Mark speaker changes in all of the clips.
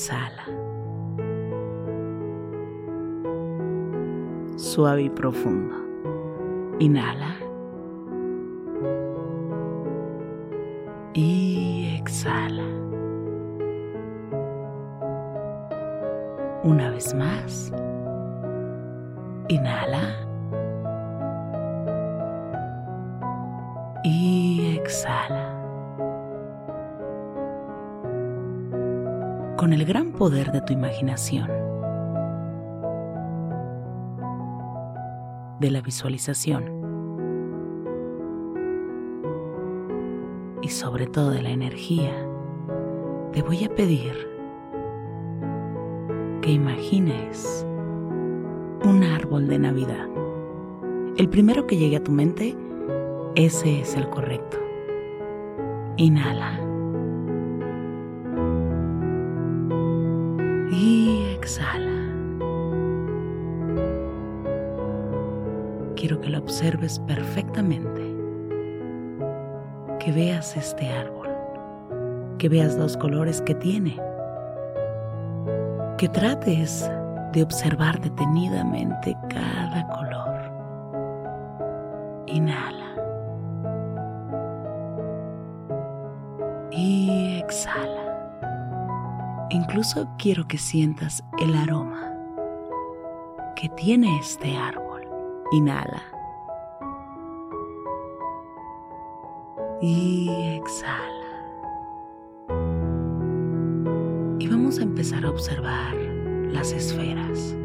Speaker 1: Exhala. Suave y profundo. Inhala. Y exhala. Una vez más. Inhala. Y exhala. Con el gran poder de tu imaginación, de la visualización y sobre todo de la energía, te voy a pedir que imagines un árbol de Navidad. El primero que llegue a tu mente, ese es el correcto. Inhala. Quiero que lo observes perfectamente. Que veas este árbol. Que veas los colores que tiene. Que trates de observar detenidamente cada color. Inhala. Y exhala. Incluso quiero que sientas el aroma que tiene este árbol. Inhala. Y exhala. Y vamos a empezar a observar las esferas.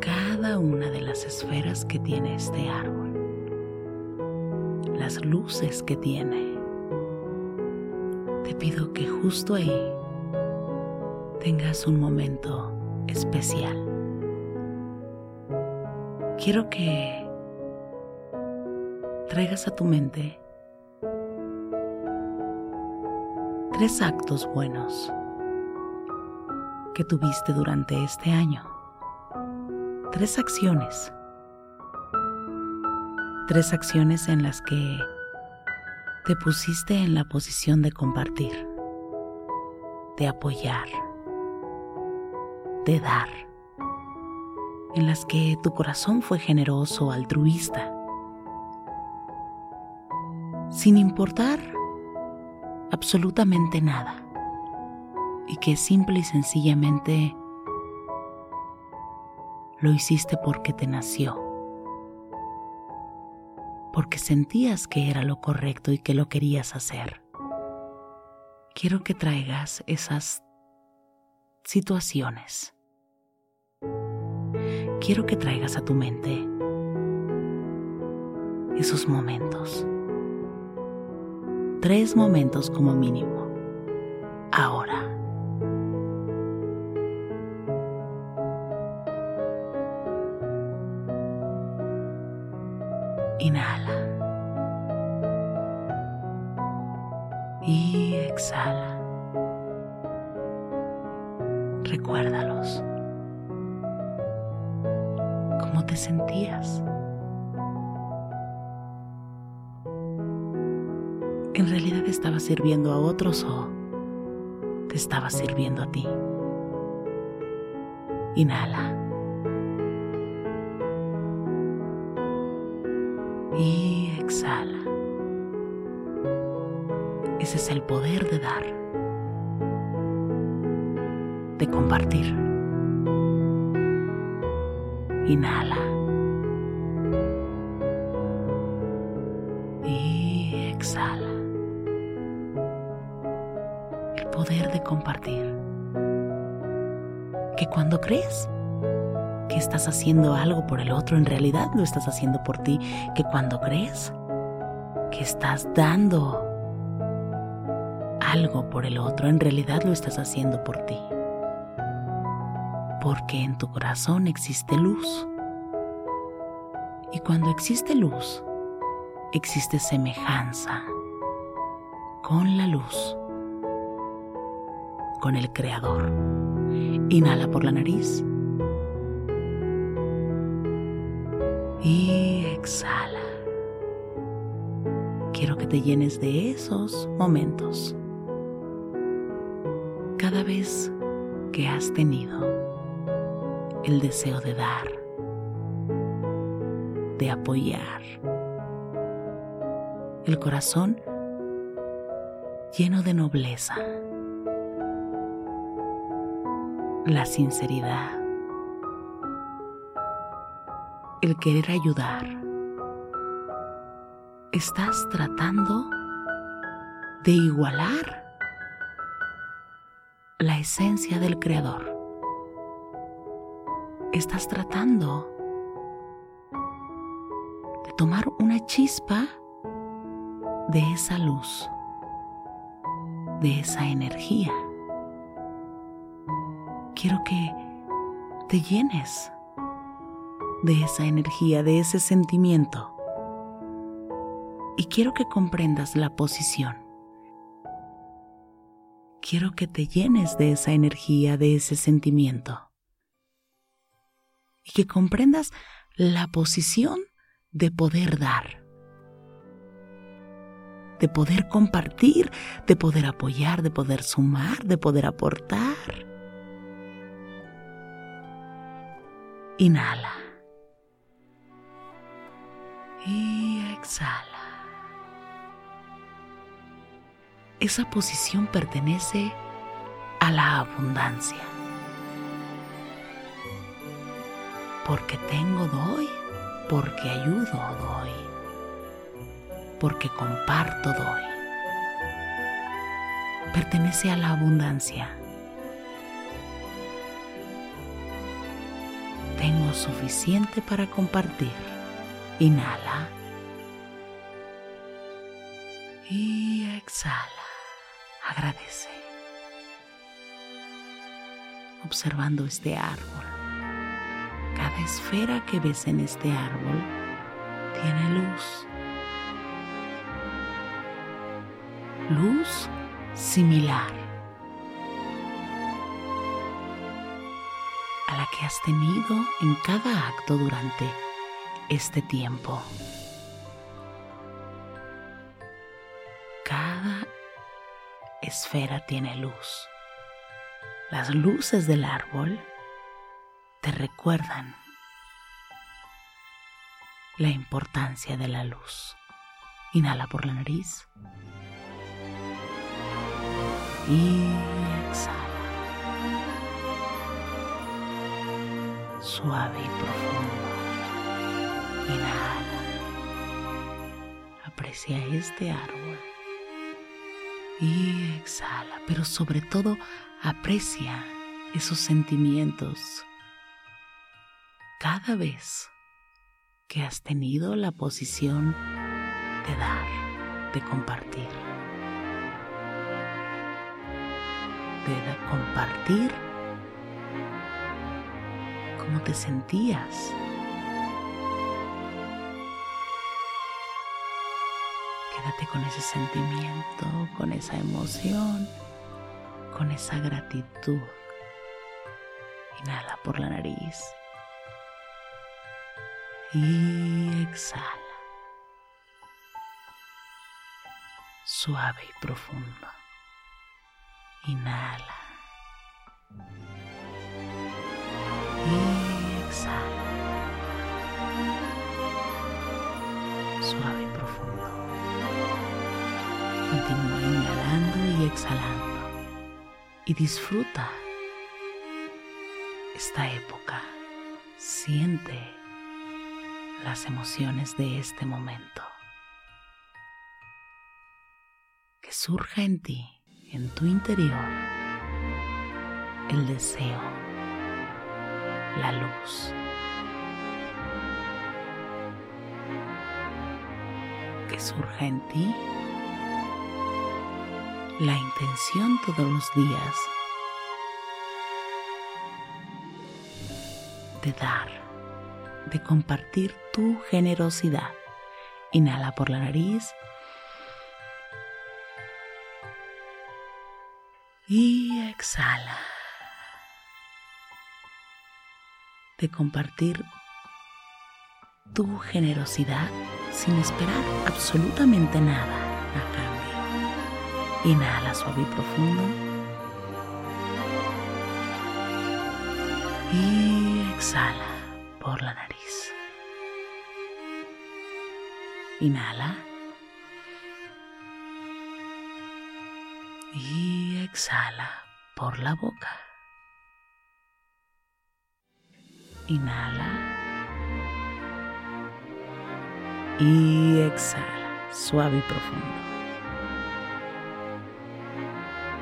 Speaker 1: Cada una de las esferas que tiene este árbol. Las luces que tiene. Te pido que justo ahí tengas un momento especial. Quiero que traigas a tu mente tres actos buenos que tuviste durante este año. Tres acciones. Tres acciones en las que te pusiste en la posición de compartir, de apoyar, de dar, en las que tu corazón fue generoso, altruista, sin importar absolutamente nada, y que simple y sencillamente lo hiciste porque te nació, porque sentías que era lo correcto y que lo querías hacer. Quiero que traigas esas situaciones. Quiero que traigas a tu mente esos momentos. Tres momentos como mínimo. Ahora. Estaba sirviendo a otros o te estaba sirviendo a ti? Inhala. y exhala. Ese es el poder de dar, de compartir. Inhala. Que cuando crees que estás haciendo algo por el otro, en realidad lo estás haciendo por ti, que cuando crees que estás dando algo por el otro, en realidad lo estás haciendo por ti. Porque en tu corazón existe luz. Y cuando existe luz, existe semejanza con la luz, con el Creador. Inhala por la nariz. y exhala. Quiero que te llenes de esos momentos. Cada vez que has tenido el deseo de dar, de apoyar, el corazón lleno de nobleza, la sinceridad, el querer ayudar. Estás tratando de igualar la esencia del Creador. Estás tratando de tomar una chispa de esa luz, de esa energía. Quiero que te llenes de esa energía, de ese sentimiento. Y quiero que comprendas la posición. Quiero que te llenes de esa energía, de ese sentimiento. Y que comprendas la posición de poder dar, de poder compartir, de poder apoyar, de poder sumar, de poder aportar. Inhala y exhala. Esa posición pertenece a la abundancia. Porque tengo doy, porque ayudo doy, porque comparto doy. Pertenece a la abundancia. Suficiente para compartir. Inhala. Y exhala. Agradece. Observando este árbol. Cada esfera que ves en este árbol tiene luz. Luz similar has tenido en cada acto durante este tiempo. Cada esfera tiene luz. Las luces del árbol te recuerdan la importancia de la luz. Inhala por la nariz. Y Suave y profundo. Inhala. Aprecia este árbol. Y exhala. Pero sobre todo aprecia esos sentimientos cada vez que has tenido la posición de dar, de compartir. De compartir cómo te sentías. Quédate con ese sentimiento, con esa emoción, con esa gratitud. Inhala por la nariz y exhala. Suave y profundo. Inhala. Suave y profundo. Continúa inhalando y exhalando. Y disfruta esta época. Siente las emociones de este momento. Que surja en ti, en tu interior, el deseo, la luz. Que surja en ti la intención todos los días de dar de compartir tu generosidad. Inhala por la nariz. Y exhala. De compartir tu generosidad sin esperar absolutamente nada a cambio. Inhala suave y profundo. Y exhala por la nariz. Inhala. Y exhala por la boca. Inhala. Y exhala, suave y profundo.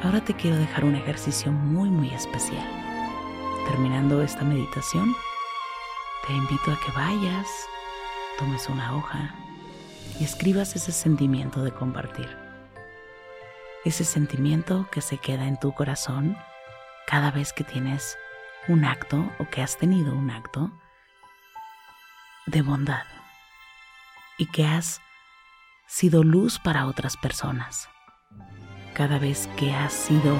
Speaker 1: Ahora te quiero dejar un ejercicio muy muy especial. Terminando esta meditación, te invito a que vayas, tomes una hoja y escribas ese sentimiento de compartir. Ese sentimiento que se queda en tu corazón cada vez que tienes un acto o que has tenido un acto de bondad y que has sido luz para otras personas. Cada vez que has sido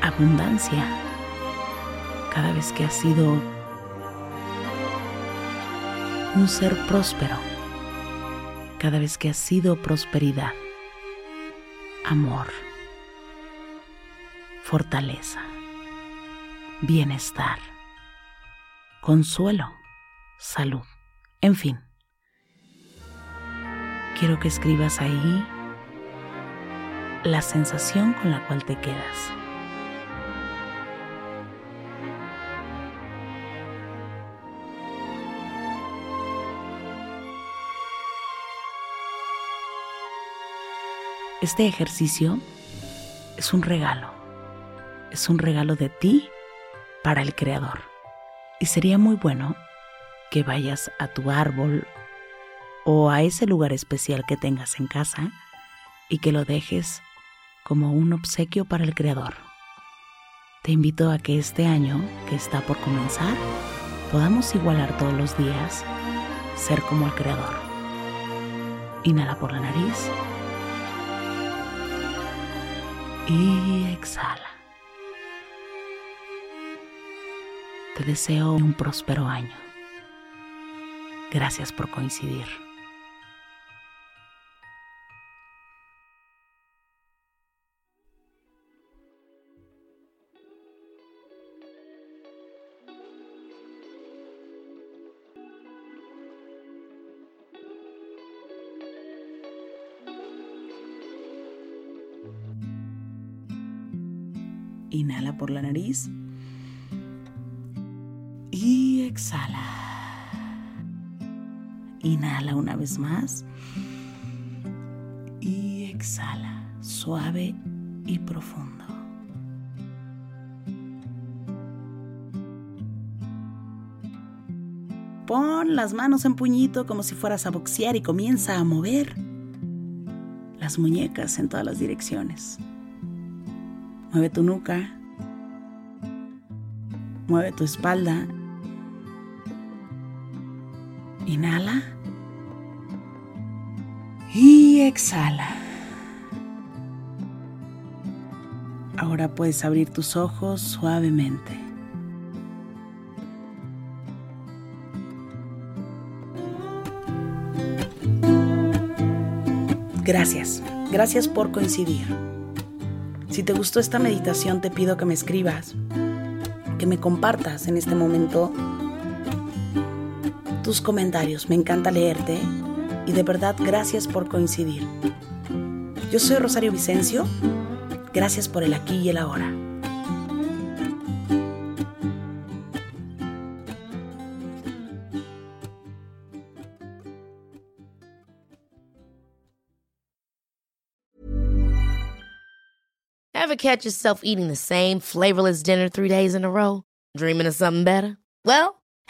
Speaker 1: abundancia cada vez que has sido un ser próspero, cada vez que has sido prosperidad, amor, fortaleza, bienestar, consuelo, salud, en fin. Quiero que escribas ahí la sensación con la cual te quedas. Este ejercicio es un regalo, es un regalo de ti para el Creador. Y sería muy bueno que vayas a tu árbol o a ese lugar especial que tengas en casa y que lo dejes como un obsequio para el Creador. Te invito a que este año, que está por comenzar, podamos igualar todos los días, ser como el Creador. Inhala por la nariz y exhala. Te deseo un próspero año. Gracias por coincidir. Inhala por la nariz y exhala. Inhala una vez más. Y exhala, suave y profundo. Pon las manos en puñito como si fueras a boxear y comienza a mover las muñecas en todas las direcciones. Mueve tu nuca. Mueve tu espalda. Inhala. Exhala. Ahora puedes abrir tus ojos suavemente. Gracias, gracias por coincidir. Si te gustó esta meditación te pido que me escribas, que me compartas en este momento tus comentarios. Me encanta leerte y de verdad gracias por coincidir. Yo soy Rosario Vicencio, gracias por el aquí y el ahora.
Speaker 2: Ever catch yourself eating the same flavorless dinner three days in a row? Dreaming of something better? Well,